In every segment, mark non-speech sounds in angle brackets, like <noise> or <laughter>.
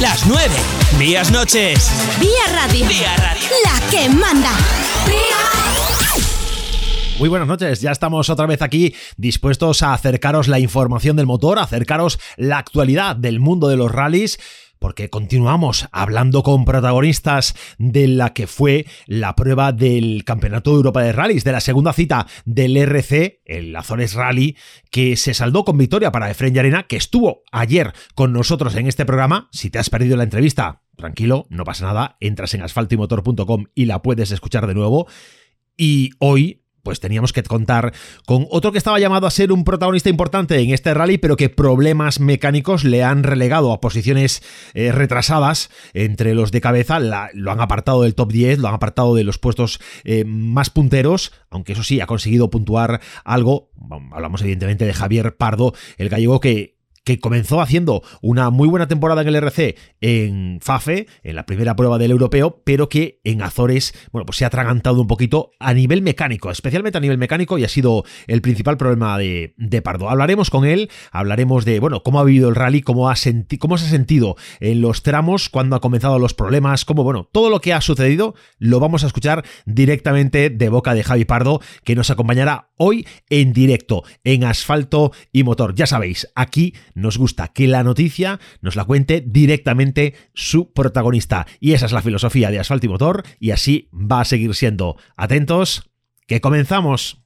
Las 9. Días noches. Vía Radio. Vía Radio. La que manda. Muy buenas noches, ya estamos otra vez aquí dispuestos a acercaros la información del motor, a acercaros la actualidad del mundo de los rallies porque continuamos hablando con protagonistas de la que fue la prueba del Campeonato de Europa de Rallys, de la segunda cita del RC, el Azores Rally, que se saldó con victoria para Efren Arena, que estuvo ayer con nosotros en este programa. Si te has perdido la entrevista, tranquilo, no pasa nada, entras en asfaltoymotor.com y la puedes escuchar de nuevo. Y hoy pues teníamos que contar con otro que estaba llamado a ser un protagonista importante en este rally, pero que problemas mecánicos le han relegado a posiciones eh, retrasadas entre los de cabeza, lo han apartado del top 10, lo han apartado de los puestos eh, más punteros, aunque eso sí, ha conseguido puntuar algo. Hablamos evidentemente de Javier Pardo, el gallego que que comenzó haciendo una muy buena temporada en el RC en FAFE, en la primera prueba del europeo, pero que en Azores, bueno, pues se ha atragantado un poquito a nivel mecánico, especialmente a nivel mecánico, y ha sido el principal problema de, Pardo. Hablaremos con él, hablaremos de, bueno, cómo ha vivido el rally, cómo, ha cómo se ha sentido en los tramos, cuándo ha comenzado los problemas, cómo, bueno, todo lo que ha sucedido lo vamos a escuchar directamente de boca de Javi Pardo, que nos acompañará hoy en directo, en asfalto y motor. Ya sabéis, aquí nos gusta que la noticia nos la cuente directamente su protagonista. Y esa es la filosofía de Asfalto y Motor y así va a seguir siendo. Atentos, que comenzamos.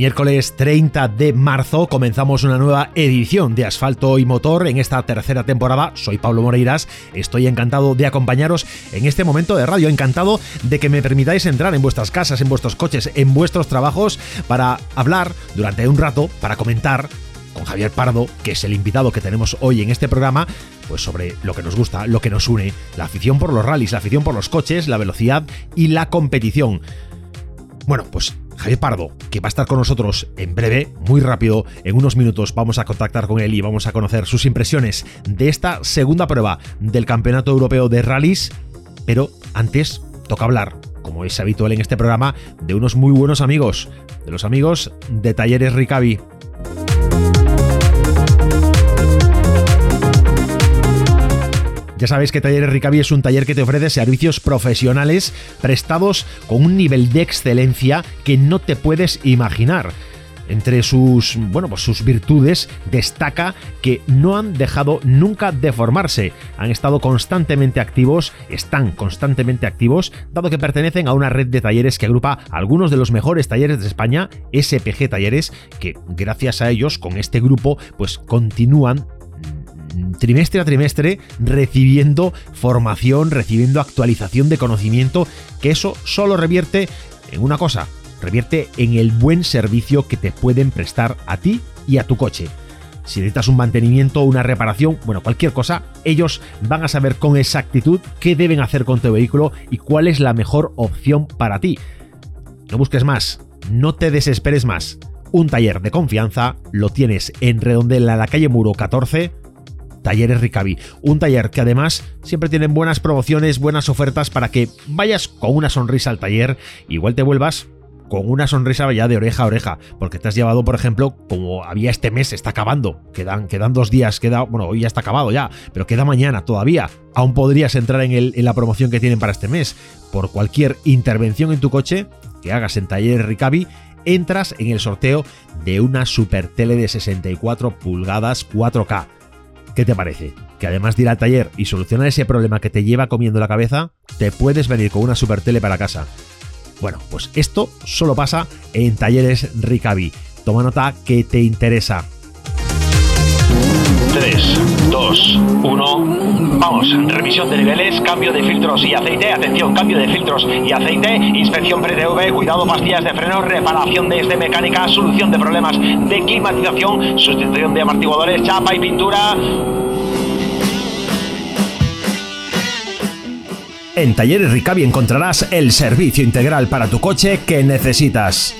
Miércoles 30 de marzo comenzamos una nueva edición de Asfalto y Motor en esta tercera temporada. Soy Pablo Moreiras, estoy encantado de acompañaros en este momento de radio, encantado de que me permitáis entrar en vuestras casas, en vuestros coches, en vuestros trabajos para hablar durante un rato, para comentar con Javier Pardo, que es el invitado que tenemos hoy en este programa, pues sobre lo que nos gusta, lo que nos une, la afición por los rallies, la afición por los coches, la velocidad y la competición. Bueno, pues Javier Pardo, que va a estar con nosotros en breve, muy rápido, en unos minutos vamos a contactar con él y vamos a conocer sus impresiones de esta segunda prueba del Campeonato Europeo de Rallys, pero antes toca hablar, como es habitual en este programa, de unos muy buenos amigos, de los amigos de Talleres Ricavi. Ya sabéis que Talleres Ricavi es un taller que te ofrece servicios profesionales prestados con un nivel de excelencia que no te puedes imaginar. Entre sus, bueno, pues sus virtudes destaca que no han dejado nunca de formarse. Han estado constantemente activos, están constantemente activos, dado que pertenecen a una red de talleres que agrupa algunos de los mejores talleres de España, SPG Talleres, que gracias a ellos, con este grupo, pues continúan trimestre a trimestre recibiendo formación, recibiendo actualización de conocimiento, que eso solo revierte en una cosa, revierte en el buen servicio que te pueden prestar a ti y a tu coche. Si necesitas un mantenimiento, una reparación, bueno, cualquier cosa, ellos van a saber con exactitud qué deben hacer con tu vehículo y cuál es la mejor opción para ti. No busques más, no te desesperes más. Un taller de confianza lo tienes en Redondela, la calle Muro 14, Talleres Ricavi. Un taller que además siempre tienen buenas promociones, buenas ofertas para que vayas con una sonrisa al taller, igual te vuelvas con una sonrisa ya de oreja a oreja, porque te has llevado, por ejemplo, como había este mes, está acabando, quedan, quedan dos días, queda, bueno, hoy ya está acabado ya, pero queda mañana todavía. Aún podrías entrar en, el, en la promoción que tienen para este mes. Por cualquier intervención en tu coche que hagas en Talleres Ricavi, entras en el sorteo de una super tele de 64 pulgadas 4K ¿Qué te parece? Que además de ir al taller y solucionar ese problema que te lleva comiendo la cabeza, te puedes venir con una super tele para casa. Bueno, pues esto solo pasa en talleres Ricavi. Toma nota que te interesa. 3, 2, 1. Vamos, revisión de niveles, cambio de filtros y aceite, atención, cambio de filtros y aceite, inspección pre-TV, cuidado, pastillas de freno, reparación de este mecánica, solución de problemas de climatización, sustitución de amortiguadores, chapa y pintura. En Talleres Ricavi encontrarás el servicio integral para tu coche que necesitas.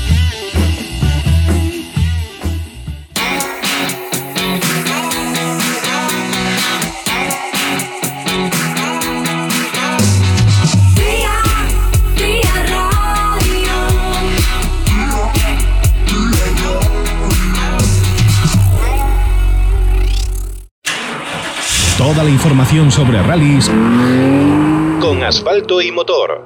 Toda la información sobre rallies con asfalto y motor.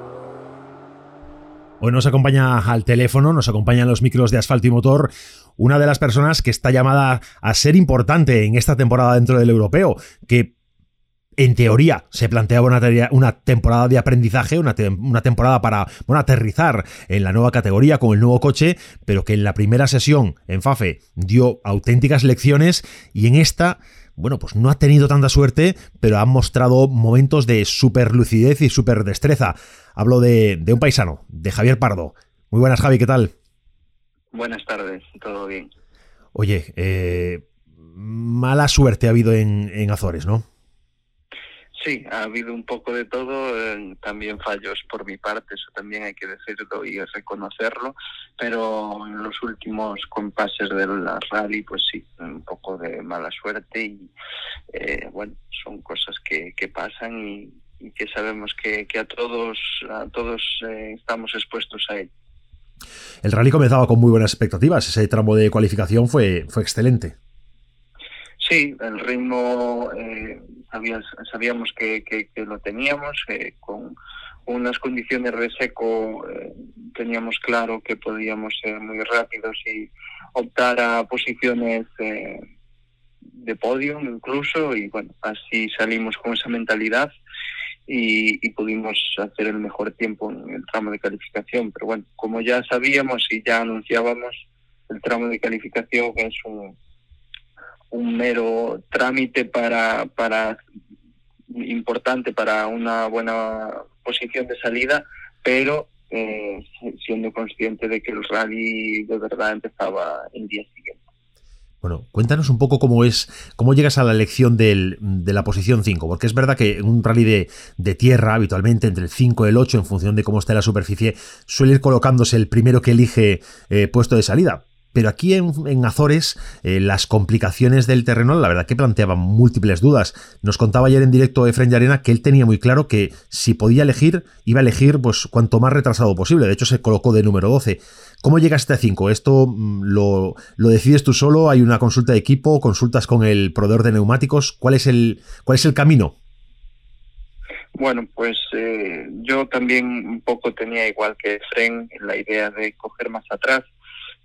Hoy nos acompaña al teléfono, nos acompañan los micros de asfalto y motor, una de las personas que está llamada a ser importante en esta temporada dentro del europeo, que en teoría se planteaba una, una temporada de aprendizaje, una, una, temporada para bueno, aterrizar en la nueva categoría con el nuevo coche, pero que en la primera sesión en FAFE dio auténticas lecciones y en esta bueno, pues no ha tenido tanta suerte, pero ha mostrado momentos de super lucidez y super destreza. Hablo de, un paisano, de Javier Pardo. Muy buenas, Javi, ¿qué tal? Buenas tardes, todo bien. Oye, eh, mala suerte ha habido en, en Azores, ¿no? Sí, ha habido un poco de todo, eh, también fallos por mi parte, eso también hay que decirlo y reconocerlo, pero en los últimos compases del rally, pues sí, un poco de mala suerte y eh, bueno, son cosas que, que pasan y, que sabemos que, que, a todos, a todos eh, estamos expuestos a ello. El rally comenzaba con muy buenas expectativas, ese tramo de cualificación fue, fue excelente. Sí, el ritmo eh, sabíamos que, lo teníamos, eh, con unas condiciones de seco eh, teníamos claro que podíamos ser muy rápidos y optar a posiciones de podio incluso y bueno, así salimos con esa mentalidad y, y, pudimos hacer el mejor tiempo en el tramo de calificación. Pero bueno, como ya sabíamos y ya anunciábamos, el tramo de calificación es un un mero trámite para, para importante para una buena posición de salida, pero eh, siendo consciente de que el rally de verdad empezaba el día siguiente. Bueno, cuéntanos un poco cómo es, cómo llegas a la elección del, de la posición 5, porque es verdad que en un rally de, de, tierra, habitualmente entre el 5 y el 8, en función de cómo esté la superficie, suele ir colocándose el primero que elige eh, puesto de salida. Pero aquí en, Azores eh, las complicaciones del terreno la verdad que planteaban múltiples dudas. Nos contaba ayer en directo Efren Arena que él tenía muy claro que si podía elegir, iba a elegir pues cuanto más retrasado posible. De hecho se colocó de número 12. ¿Cómo llegaste a 5? ¿Esto mm, lo, decides tú solo? ¿Hay una consulta de equipo? ¿Consultas con el proveedor de neumáticos? ¿Cuál es el, cuál es el camino? Bueno, pues eh, yo también un poco tenía igual que Efren la idea de coger más atrás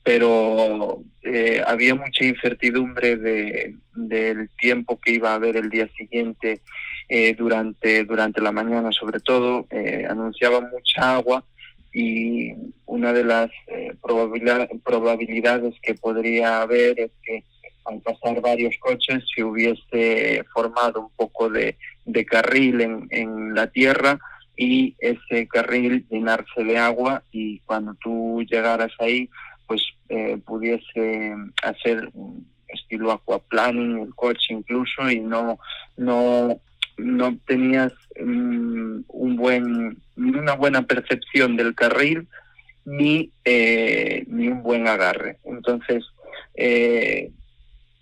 pero eh, había mucha incertidumbre de, del tiempo que iba a haber el día siguiente eh, durante, durante la mañana, sobre todo. Eh, anunciaba mucha agua y una de las probabilidades que podría haber es que al pasar varios coches se hubiese formado un poco de, de carril en, en la tierra y ese carril llenarse de agua y cuando tú llegaras ahí pues eh, pudiese hacer un estilo aquaplaning, el coche incluso, y no, no, no tenías mm, un buen, una buena percepción del carril ni, eh, ni un buen agarre. Entonces, eh,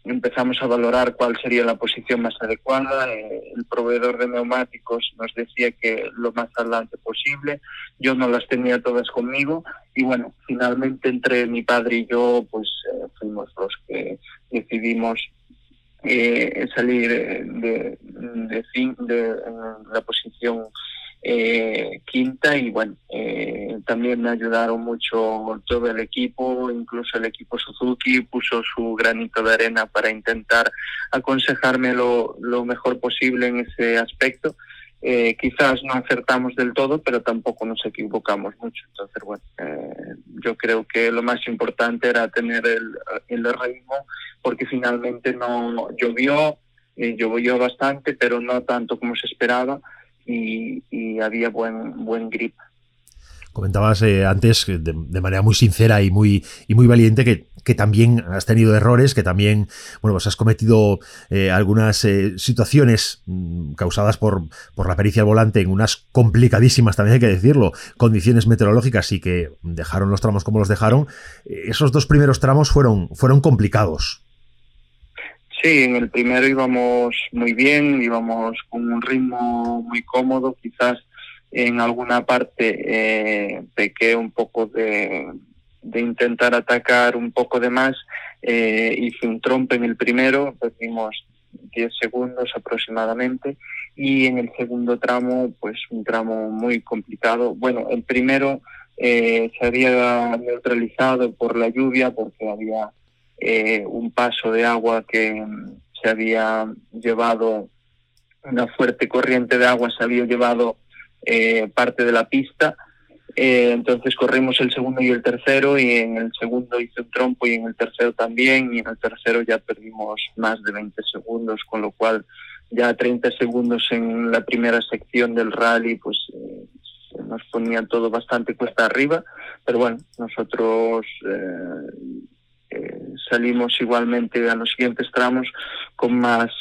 empezamos a valorar cuál sería la posición más adecuada. El proveedor de neumáticos nos decía que lo más adelante posible. Yo no las tenía todas conmigo y bueno, finalmente entre mi padre y yo pues eh, fuimos los que decidimos eh, salir de, de, de la posición eh, quinta. Y bueno, eh, también me ayudaron mucho todo el equipo, incluso el equipo Suzuki puso su granito de arena para intentar aconsejarme lo, lo mejor posible en ese aspecto eh, quizás no acertamos del todo, pero tampoco nos equivocamos mucho. Entonces, bueno, eh, yo creo que lo más importante era tener el, el ritmo, porque finalmente no llovió, eh, llovió bastante, pero no tanto como se esperaba y, había buen, buen grip. Comentabas eh, antes de, de, manera muy sincera y muy, y muy valiente que que también has tenido errores, que también, bueno, pues has cometido eh, algunas eh, situaciones mm, causadas por, por la pericia al volante en unas complicadísimas, también hay que decirlo, condiciones meteorológicas y que dejaron los tramos como los dejaron. Eh, esos dos primeros tramos fueron, fueron complicados. Sí, en el primero íbamos muy bien, íbamos con un ritmo muy cómodo, quizás en alguna parte eh, pequé un poco de, de intentar atacar un poco de más, eh, hice un trompe en el primero, perdimos 10 segundos aproximadamente, y en el segundo tramo, pues un tramo muy complicado. Bueno, el primero eh, se había neutralizado por la lluvia, porque había eh, un paso de agua que mm, se había llevado, una fuerte corriente de agua se había llevado eh, parte de la pista, eh, entonces corrimos el segundo y el tercero y en el segundo hice un trompo y en el tercero también y en el tercero ya perdimos más de 20 segundos, con lo cual ya 30 segundos en la primera sección del rally pues eh, nos ponía todo bastante cuesta arriba, pero bueno, nosotros eh, eh, salimos igualmente a los siguientes tramos con más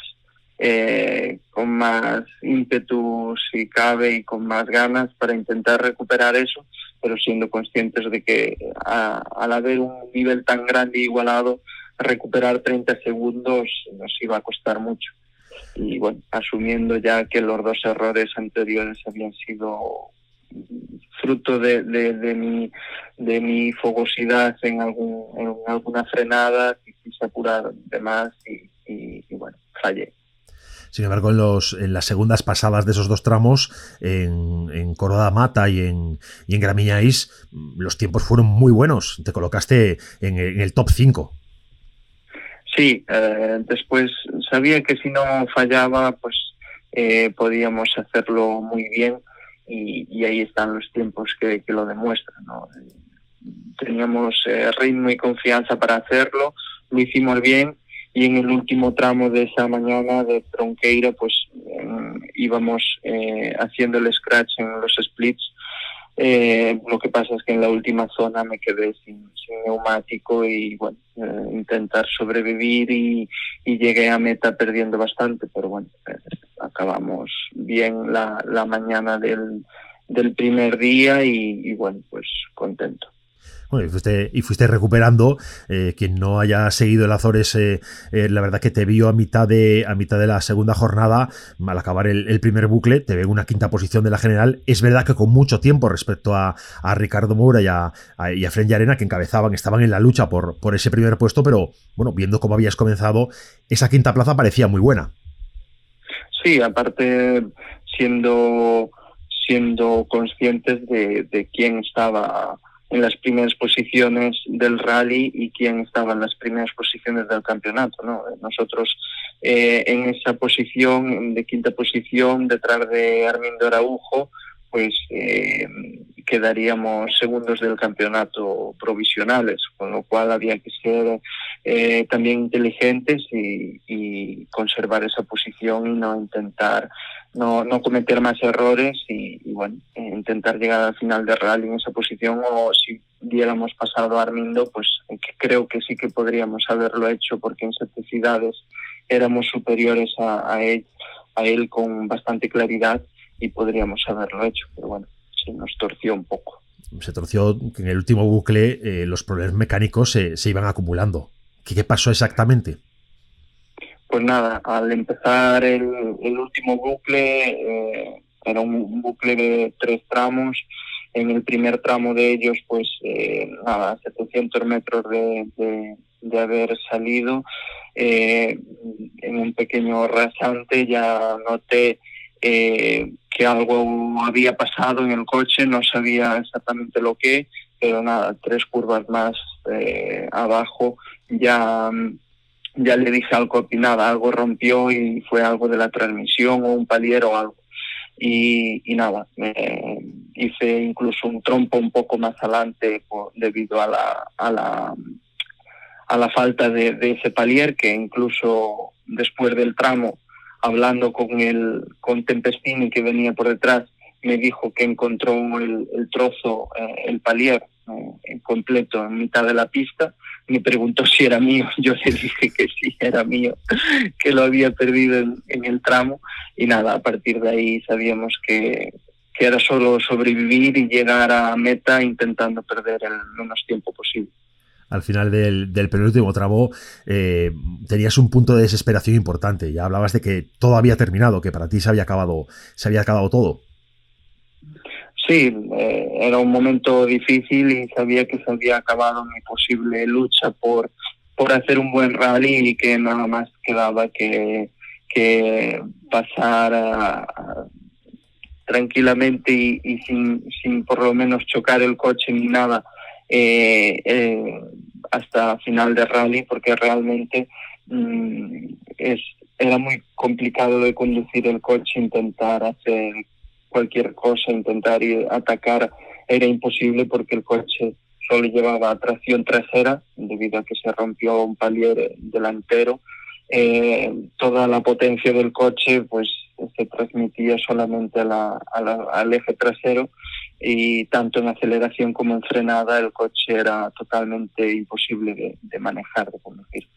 eh, con más ímpetu si cabe y con más ganas para intentar recuperar eso, pero siendo conscientes de que a, al haber un nivel tan grande e igualado, recuperar 30 segundos nos iba a costar mucho. Y bueno, asumiendo ya que los dos errores anteriores habían sido fruto de, de, mi de mi fogosidad en algún en alguna frenada quise apurar de más y bueno fallé sin embargo, en, los, en las segundas pasadas de esos dos tramos, en, en Coroda Mata y en, y en Gramiñáis, los tiempos fueron muy buenos. Te colocaste en, el top 5. Sí, eh, después sabía que si no fallaba, pues eh, podíamos hacerlo muy bien y, y, ahí están los tiempos que, que lo demuestran. ¿no? Teníamos eh, ritmo y confianza para hacerlo, lo hicimos bien y en el último tramo de esa mañana de Tronqueira pues eh, íbamos eh, haciendo el scratch en los splits. Eh, lo que pasa es que en la última zona me quedé sin, neumático y bueno eh, intentar sobrevivir y, llegué a meta perdiendo bastante pero bueno eh, acabamos bien la, mañana del, primer día y bueno pues contento bueno, y, fuiste, recuperando. Eh, quien no haya seguido el Azores, eh, eh, la verdad que te vio a mitad de, a mitad de la segunda jornada, al acabar el, primer bucle, te ve una quinta posición de la general. Es verdad que con mucho tiempo respecto a, a Ricardo Moura y a, a, y a Fren Arena, que encabezaban, estaban en la lucha por, por ese primer puesto, pero bueno, viendo cómo habías comenzado, esa quinta plaza parecía muy buena. Sí, aparte siendo siendo conscientes de, de quién estaba en las primeras posiciones del rally y quién estaba en las primeras posiciones del campeonato. ¿no? Nosotros eh, en esa posición, de quinta posición, detrás de Armindo Araujo, pues eh, quedaríamos segundos del campeonato provisionales, con lo cual había que ser eh, también inteligentes y, conservar esa posición y no intentar no, no cometer más errores y, bueno, intentar llegar al final de rally en esa posición o si hubiéramos pasado a Armindo, pues creo que sí que podríamos haberlo hecho porque en necesidades éramos superiores a él con bastante claridad y podríamos haberlo hecho, pero bueno, se nos torció un poco. Se torció que en el último bucle eh, los problemas mecánicos se, se iban acumulando. ¿Qué, ¿Qué, pasó exactamente? Pues nada, al empezar el, el último bucle, eh, era un, bucle de tres tramos. En el primer tramo de ellos, pues eh, nada, 700 metros de, de, de haber salido, eh, en un pequeño rasante ya noté eh, que algo había pasado en el coche, no sabía exactamente lo que, pero nada, tres curvas más eh, abajo ya, ya le dije al copi, nada, algo rompió y fue algo de la transmisión o un palier o algo. y, nada, hice incluso un trompo un poco más adelante debido a la, a la, a la falta de, ese palier que incluso después del tramo, hablando con el con Tempestini que venía por detrás, me dijo que encontró el, trozo, eh, el palier eh, en completo en mitad de la pista. Me preguntó si era mío. <laughs> Yo le dije que sí, era mío, <laughs> que lo había perdido en, el tramo. Y nada, a partir de ahí sabíamos que, que era solo sobrevivir y llegar a meta intentando perder el menos tiempo posible al final del, del penúltimo tramo, eh, tenías un punto de desesperación importante. Ya hablabas de que todo había terminado, que para ti se había acabado, se había acabado todo. Sí, eh, era un momento difícil y sabía que se había acabado mi posible lucha por, por hacer un buen rally y que nada más quedaba que, que pasar tranquilamente y, sin, sin por lo menos chocar el coche ni nada eh, eh, hasta final de rally porque realmente mm, es, era muy complicado de conducir el coche, intentar hacer cualquier cosa, intentar ir, atacar, era imposible porque el coche solo llevaba tracción trasera debido a que se rompió un palier delantero. Eh, toda la potencia del coche pues se transmitía solamente al eje trasero y tanto en aceleración como en frenada el coche era totalmente imposible de, de manejar, de conducir.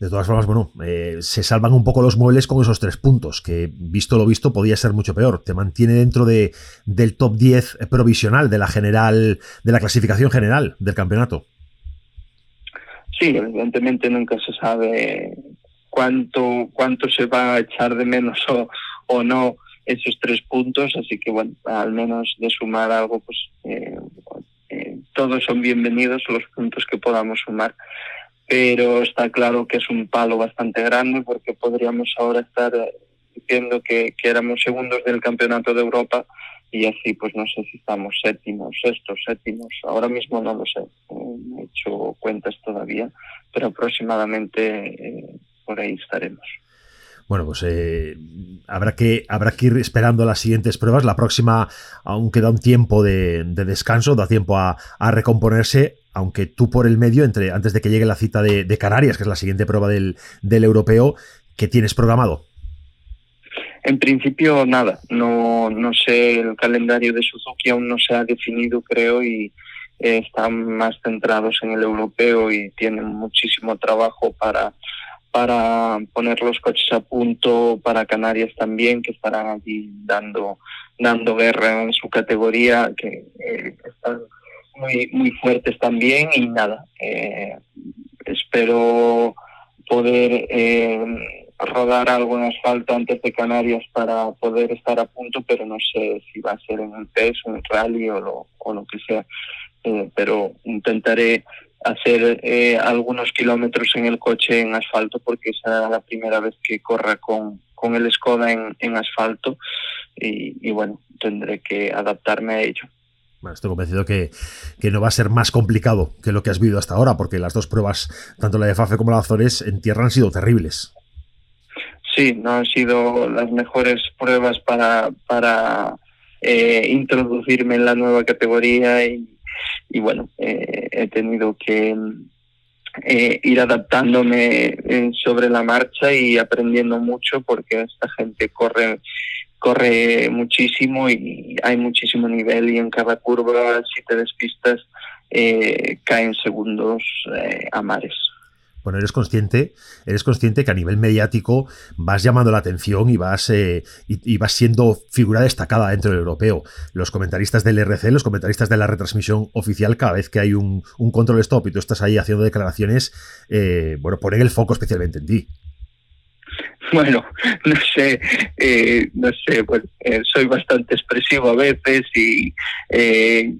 De todas formas, bueno, eh, se salvan un poco los muebles con esos tres puntos, que visto lo visto podía ser mucho peor. Te mantiene dentro de, del top 10 provisional de la general, de la clasificación general del campeonato. Sí, evidentemente nunca se sabe cuánto, cuánto se va a echar de menos o, o no esos tres puntos, así que bueno, al menos de sumar algo, pues eh, eh, todos son bienvenidos los puntos que podamos sumar pero está claro que es un palo bastante grande porque podríamos ahora estar eh, diciendo que, que éramos segundos del campeonato de Europa y así pues no sé si estamos séptimos, sextos, séptimos, ahora mismo no lo sé, no he hecho cuentas todavía, pero aproximadamente eh, por ahí estaremos. Bueno, pues eh, habrá, que, habrá que ir esperando las siguientes pruebas. La próxima aún queda un tiempo de, de descanso, da tiempo a, a, recomponerse aunque tú por el medio, entre, antes de que llegue la cita de, Canarias, que es la siguiente prueba del, europeo, ¿qué tienes programado? En principio nada, no, no sé, el calendario de Suzuki aún no se ha definido, creo, y eh, están más centrados en el europeo y tienen muchísimo trabajo para, para poner los coches a punto, para Canarias también, que estarán allí dando, dando guerra en su categoría, que eh, están muy, muy fuertes también y nada, eh, espero poder eh, rodar algo en asfalto antes de Canarias para poder estar a punto, pero no sé si va a ser en un test, un rally o lo, o lo que sea, pero intentaré hacer algunos kilómetros en el coche en asfalto porque esa es la primera vez que corra con, con el Skoda en, en asfalto y, y bueno, tendré que adaptarme a ello estoy convencido que, no va a ser más complicado que lo que has vivido hasta ahora, porque las dos pruebas, tanto la de Fafe como la de Azores, en tierra han sido terribles. Sí, no han sido las mejores pruebas para, para eh, introducirme en la nueva categoría y, bueno, eh, he tenido que eh, ir adaptándome sobre la marcha y aprendiendo mucho porque esta gente corre corre muchísimo y hay muchísimo nivel y en cada curva si te despistas eh, caen segundos eh, a mares. Bueno, eres consciente, eres consciente que a nivel mediático vas llamando la atención y vas, eh, y, vas siendo figura destacada dentro del europeo. Los comentaristas del RC, los comentaristas de la retransmisión oficial, cada vez que hay un, control stop y tú estás ahí haciendo declaraciones, bueno, ponen el foco especialmente en ti. Bueno, <laughs> no sé, eh, no sé, pues, eh, soy bastante expresivo a veces y eh,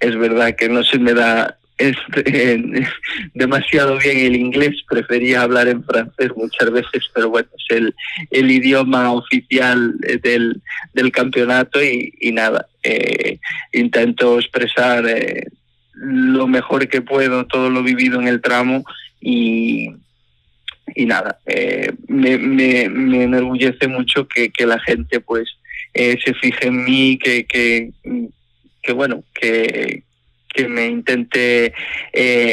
es verdad que no se me da este, <laughs> demasiado bien el inglés, prefería hablar en francés muchas veces, pero bueno, es el, el idioma oficial del, del campeonato y, y nada, intento expresar lo mejor que puedo todo lo vivido en el tramo y, y nada, eh, me, me, enorgullece mucho que, que, la gente pues se fije en mí, que, que, que bueno, que, que me intente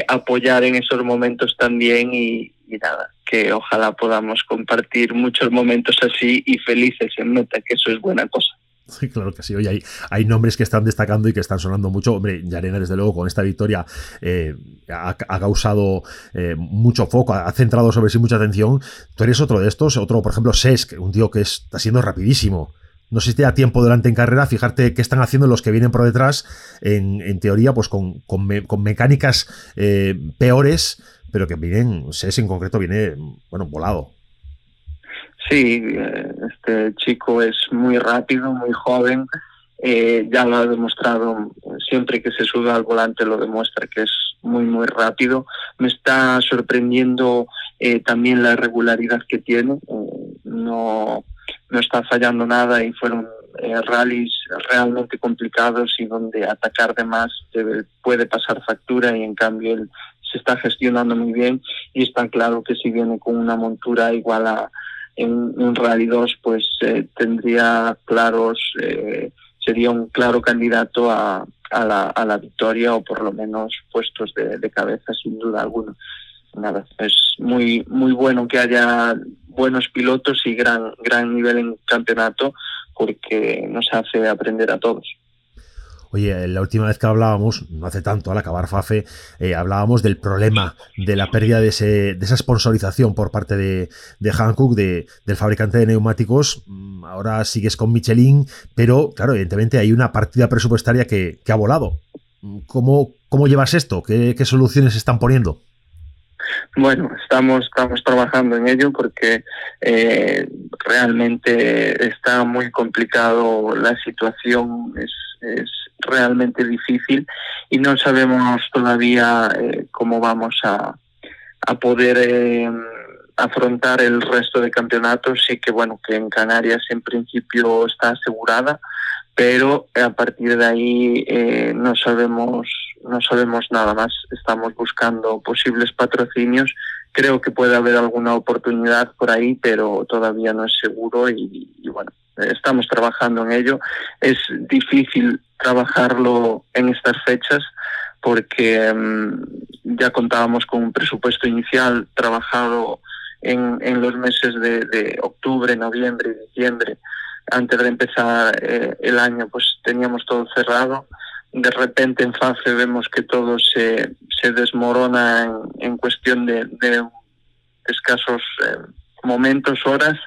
apoyar en esos momentos también y, nada, que ojalá podamos compartir muchos momentos así y felices en Meta, que eso es buena cosa. Sí, claro que sí. Oye, hay, hay nombres que están destacando y que están sonando mucho. Hombre, Yarena, desde luego, con esta victoria eh, ha, causado eh, mucho foco, ha centrado sobre sí mucha atención. Tú eres otro de estos, otro, por ejemplo, Sesk, un tío que está siendo rapidísimo. No sé si tiempo delante en carrera, fijarte qué están haciendo los que vienen por detrás, en, teoría, pues con, con, mecánicas eh, peores, pero que vienen, Sesk en concreto viene, bueno, volado. Sí, eh, este chico es muy rápido, muy joven, eh, ya lo ha demostrado, siempre que se sube al volante lo demuestra que es muy, muy rápido. Me está sorprendiendo también la regularidad que tiene, no, no está fallando nada y fueron rallies realmente complicados y donde atacar de más puede pasar factura y en cambio él se está gestionando muy bien y está claro que si viene con una montura igual a en un Rally 2 pues eh, tendría claros, eh, sería un claro candidato a, a, la, a la victoria o por lo menos puestos de cabeza sin duda alguna. Nada, es muy muy bueno que haya buenos pilotos y gran gran nivel en campeonato porque nos hace aprender a todos. Oye, la última vez que hablábamos, no hace tanto, al acabar FAFE, eh, hablábamos del problema de la pérdida de, ese, de esa sponsorización por parte de, de Hankook, de, del fabricante de neumáticos. Mm, ahora sigues con Michelin, pero claro, evidentemente hay una partida presupuestaria que, ha volado. ¿Cómo, ¿Cómo llevas esto? ¿Qué, qué soluciones están poniendo? Bueno, estamos, estamos trabajando en ello porque eh, realmente está muy complicado la situación, es, es realmente difícil y no sabemos todavía eh, cómo vamos a, a poder eh, afrontar el resto de campeonatos. Sí que bueno, que en Canarias en principio está asegurada, pero a partir de ahí eh, no sabemos no sabemos nada más. Estamos buscando posibles patrocinios. Creo que puede haber alguna oportunidad por ahí, pero todavía no es seguro y, bueno, estamos trabajando en ello. Es difícil trabajarlo en estas fechas porque mm, ya contábamos con un presupuesto inicial trabajado en, en los meses de, de, octubre, noviembre y diciembre. Antes de empezar eh, el año, pues teníamos todo cerrado. De repente en FAFE vemos que todo se, se desmorona en, en cuestión de, de escasos eh, momentos, horas,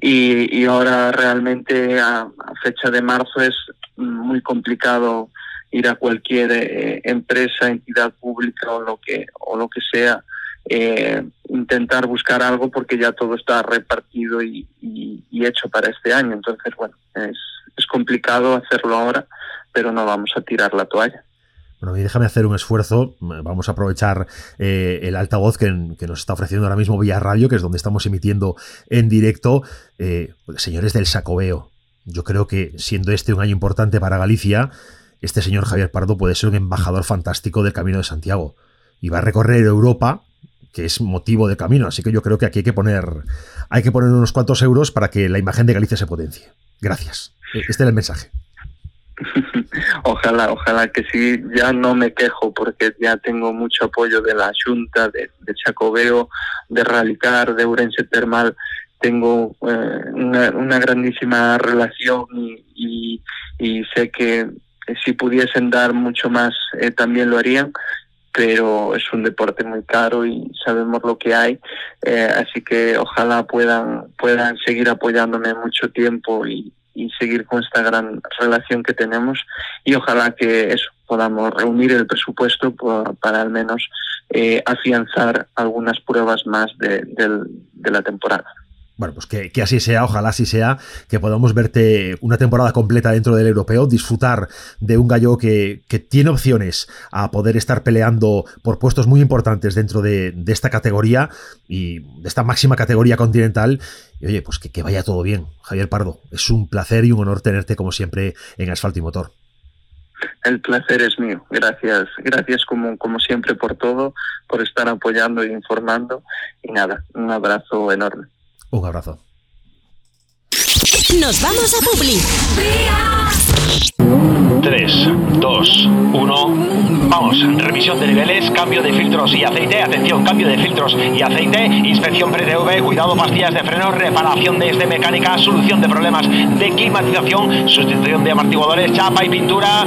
y, y ahora realmente a, fecha de marzo es muy complicado ir a cualquier eh, empresa, entidad pública o lo que o lo que sea, eh, intentar buscar algo porque ya todo está repartido y, y, hecho para este año. Entonces, bueno, es, es complicado hacerlo ahora, pero no vamos a tirar la toalla. Bueno, y déjame hacer un esfuerzo. Vamos a aprovechar eh, el altavoz que, nos está ofreciendo ahora mismo Vía Radio, que es donde estamos emitiendo en directo. Eh, señores del Sacobeo, yo creo que siendo este un año importante para Galicia, este señor Javier Pardo puede ser un embajador fantástico del Camino de Santiago. Y va a recorrer Europa, que es motivo de camino. Así que yo creo que aquí hay que poner, hay que poner unos cuantos euros para que la imagen de Galicia se potencie. Gracias. Este es el mensaje. <laughs> ojalá, ojalá que sí, ya no me quejo porque ya tengo mucho apoyo de la Junta, de, de Chacobeo, de Ralicar, de Urense Termal, tengo eh, una, una, grandísima relación y, y, y, sé que si pudiesen dar mucho más eh, también lo harían pero es un deporte muy caro y sabemos lo que hay. Eh, así que ojalá puedan puedan seguir apoyándome mucho tiempo y, y seguir con esta gran relación que tenemos y ojalá que eso podamos reunir el presupuesto para al menos eh, afianzar algunas pruebas más de la temporada. Bueno, pues que, que, así sea, ojalá así sea, que podamos verte una temporada completa dentro del europeo, disfrutar de un gallo que, que tiene opciones a poder estar peleando por puestos muy importantes dentro de, esta categoría y de esta máxima categoría continental. Y oye, pues que, que vaya todo bien, Javier Pardo. Es un placer y un honor tenerte como siempre en Asfalto y Motor. El placer es mío. Gracias, gracias como, como siempre por todo, por estar apoyando e informando. Y nada, un abrazo enorme. Un abrazo. Nos vamos a Publi. 3, 2, 1. Vamos, revisión de niveles, cambio de filtros y aceite. Atención, cambio de filtros y aceite. Inspección pre-TV, cuidado, pastillas de freno, reparación de este mecánica, solución de problemas de climatización, sustitución de amortiguadores, chapa y pintura.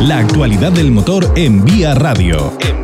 La actualidad del motor en Vía Radio.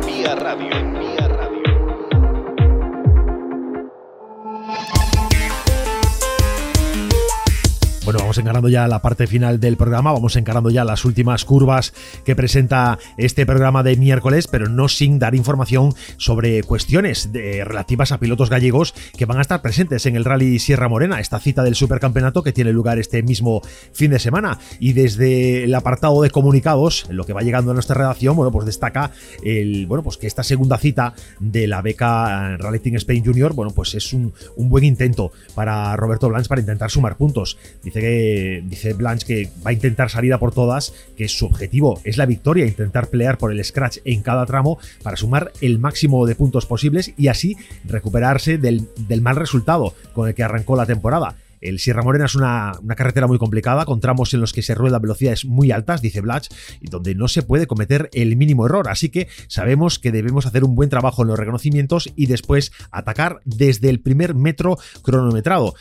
Encarando ya la parte final del programa, vamos encarando ya las últimas curvas que presenta este programa de miércoles, pero no sin dar información sobre cuestiones relativas a pilotos gallegos que van a estar presentes en el Rally Sierra Morena, esta cita del supercampeonato que tiene lugar este mismo fin de semana. Y desde el apartado de comunicados, lo que va llegando a nuestra redacción, bueno, pues destaca el, bueno, pues que esta segunda cita de la beca Rally Team Spain Junior, bueno, pues es un, un buen intento para Roberto Blanch para intentar sumar puntos. Dice que dice Blanche que va a intentar salir por todas, que su objetivo es la victoria, intentar pelear por el scratch en cada tramo para sumar el máximo de puntos posibles y así recuperarse del, mal resultado con el que arrancó la temporada. El Sierra Morena es una, carretera muy complicada, con tramos en los que se rueda velocidades muy altas, dice Blatch, y donde no se puede cometer el mínimo error. Así que sabemos que debemos hacer un buen trabajo en los reconocimientos y después atacar desde el primer metro cronometrado.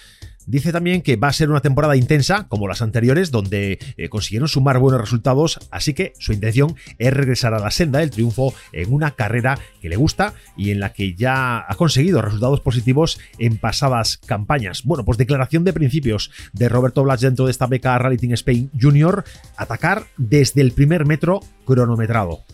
Dice también que va a ser una temporada intensa, como las anteriores, donde eh, consiguieron sumar buenos resultados, así que su intención es regresar a la senda del triunfo en una carrera que le gusta y en la que ya ha conseguido resultados positivos en pasadas campañas. Bueno, pues declaración de principios de Roberto Blas dentro de esta beca Rally Team Spain Junior, atacar desde el primer metro cronometrado.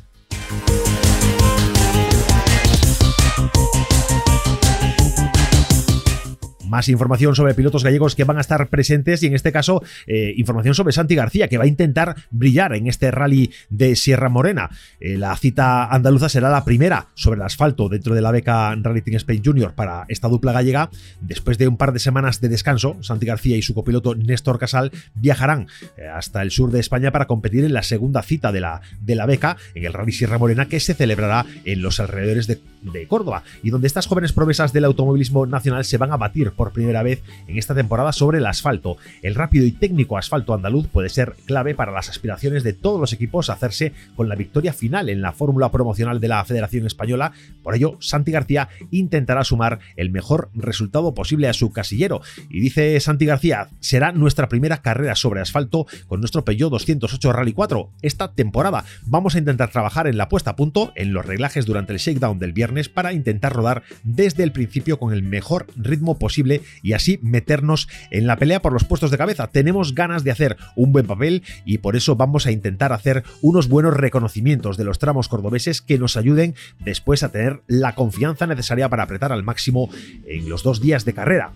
Más información sobre pilotos gallegos que van a estar presentes y en este caso eh, información sobre Santi García que va a intentar brillar en este rally de Sierra Morena. Eh, la cita andaluza será la primera sobre el asfalto dentro de la beca Rally Team Spain Junior para esta dupla gallega. Después de un par de semanas de descanso, Santi García y su copiloto Néstor Casal viajarán eh, hasta el sur de España para competir en la segunda cita de la, de la beca en el Rally Sierra Morena que se celebrará en los alrededores de, de Córdoba y donde estas jóvenes promesas del automovilismo nacional se van a batir por primera vez en esta temporada sobre el asfalto. El rápido y técnico asfalto andaluz puede ser clave para las aspiraciones de todos los equipos a hacerse con la victoria final en la fórmula promocional de la Federación Española. Por ello, Santi García intentará sumar el mejor resultado posible a su casillero. Y dice Santi García, será nuestra primera carrera sobre asfalto con nuestro Peugeot 208 Rally 4 esta temporada. Vamos a intentar trabajar en la puesta a punto, en los reglajes durante el shakedown del viernes para intentar rodar desde el principio con el mejor ritmo y así meternos en la pelea por los puestos de cabeza. Tenemos ganas de hacer un buen papel y por eso vamos a intentar hacer unos buenos reconocimientos de los tramos cordobeses que nos ayuden después a tener la confianza necesaria para apretar al máximo en los dos días de carrera.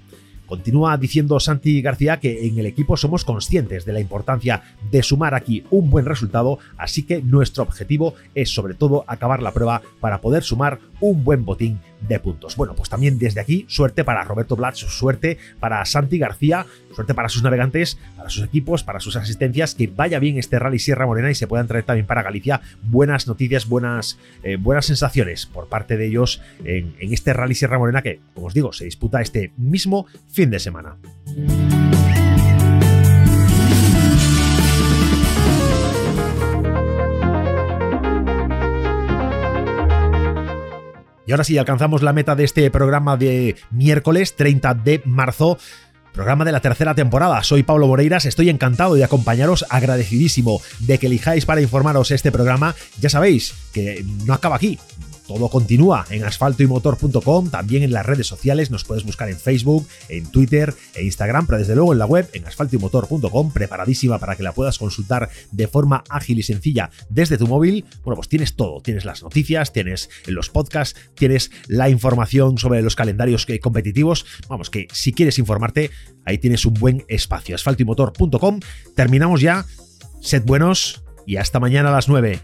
Continúa diciendo Santi García que en el equipo somos conscientes de la importancia de sumar aquí un buen resultado, así que nuestro objetivo es sobre todo acabar la prueba para poder sumar un buen botín de puntos. Bueno, pues también desde aquí, suerte para Roberto Blatch, suerte para Santi García, suerte para sus navegantes, para sus equipos, para sus asistencias, que vaya bien este Rally Sierra Morena y se puedan traer también para Galicia buenas noticias, buenas, eh, buenas sensaciones por parte de ellos en, en este Rally Sierra Morena que, como os digo, se disputa este mismo fin de semana. Y ahora sí, alcanzamos la meta de este programa de miércoles 30 de marzo. Programa de la tercera temporada. Soy Pablo Moreiras, estoy encantado de acompañaros, agradecidísimo de que elijáis para informaros este programa. Ya sabéis que no acaba aquí todo continúa en asfaltoymotor.com, también en las redes sociales, nos puedes buscar en Facebook, en Twitter e Instagram, pero desde luego en la web, en asfaltoymotor.com, preparadísima para que la puedas consultar de forma ágil y sencilla desde tu móvil. Bueno, pues tienes todo, tienes las noticias, tienes los podcasts, tienes la información sobre los calendarios competitivos. Vamos, que si quieres informarte, ahí tienes un buen espacio. asfaltoymotor.com. Terminamos ya. Sed buenos y hasta mañana a las 9.